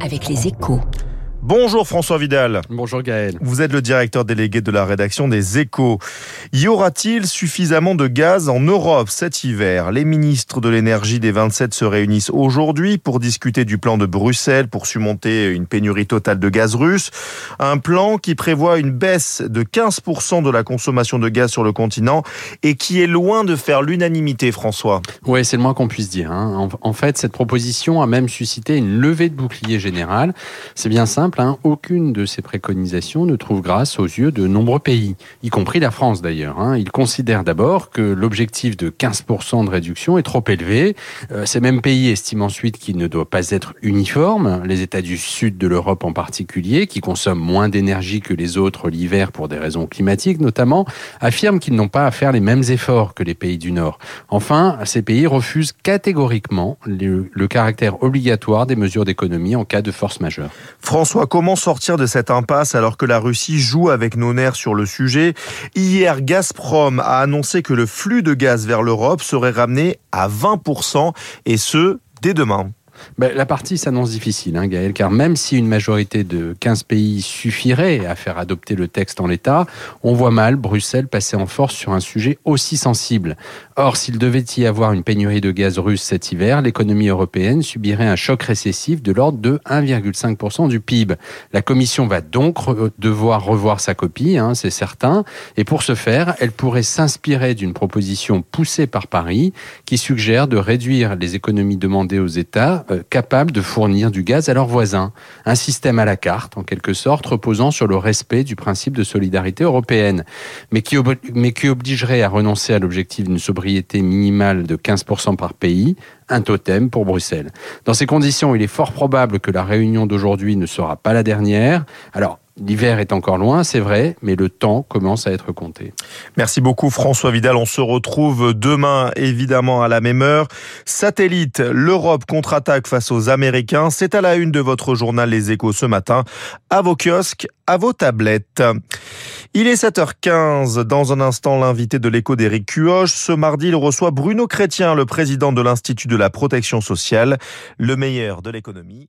avec les échos. Bonjour François Vidal. Bonjour Gaël. Vous êtes le directeur délégué de la rédaction des Échos. Y aura-t-il suffisamment de gaz en Europe cet hiver? Les ministres de l'énergie des 27 se réunissent aujourd'hui pour discuter du plan de Bruxelles pour surmonter une pénurie totale de gaz russe. Un plan qui prévoit une baisse de 15% de la consommation de gaz sur le continent et qui est loin de faire l'unanimité, François. Oui, c'est le moins qu'on puisse dire. Hein. En, en fait, cette proposition a même suscité une levée de bouclier général. C'est bien simple Hein. aucune de ces préconisations ne trouve grâce aux yeux de nombreux pays, y compris la France d'ailleurs. Hein. Ils considèrent d'abord que l'objectif de 15% de réduction est trop élevé. Euh, ces mêmes pays estiment ensuite qu'il ne doit pas être uniforme. Les États du sud de l'Europe en particulier, qui consomment moins d'énergie que les autres l'hiver pour des raisons climatiques notamment, affirment qu'ils n'ont pas à faire les mêmes efforts que les pays du Nord. Enfin, ces pays refusent catégoriquement le, le caractère obligatoire des mesures d'économie en cas de force majeure. François comment sortir de cette impasse alors que la Russie joue avec nos nerfs sur le sujet? Hier, Gazprom a annoncé que le flux de gaz vers l'Europe serait ramené à 20% et ce, dès demain. Ben, la partie s'annonce difficile, hein, Gaël, car même si une majorité de 15 pays suffirait à faire adopter le texte en l'état, on voit mal Bruxelles passer en force sur un sujet aussi sensible. Or, s'il devait y avoir une pénurie de gaz russe cet hiver, l'économie européenne subirait un choc récessif de l'ordre de 1,5% du PIB. La Commission va donc devoir revoir sa copie, hein, c'est certain, et pour ce faire, elle pourrait s'inspirer d'une proposition poussée par Paris qui suggère de réduire les économies demandées aux États capables de fournir du gaz à leurs voisins. Un système à la carte, en quelque sorte, reposant sur le respect du principe de solidarité européenne, mais qui, qui obligerait à renoncer à l'objectif d'une sobriété minimale de 15% par pays, un totem pour Bruxelles. Dans ces conditions, il est fort probable que la réunion d'aujourd'hui ne sera pas la dernière. Alors, L'hiver est encore loin, c'est vrai, mais le temps commence à être compté. Merci beaucoup François Vidal. On se retrouve demain évidemment à la même heure. Satellite, l'Europe contre-attaque face aux Américains. C'est à la une de votre journal Les Échos ce matin. À vos kiosques, à vos tablettes. Il est 7h15. Dans un instant, l'invité de l'écho d'Éric Cuoche. Ce mardi, il reçoit Bruno Chrétien, le président de l'Institut de la protection sociale. Le meilleur de l'économie.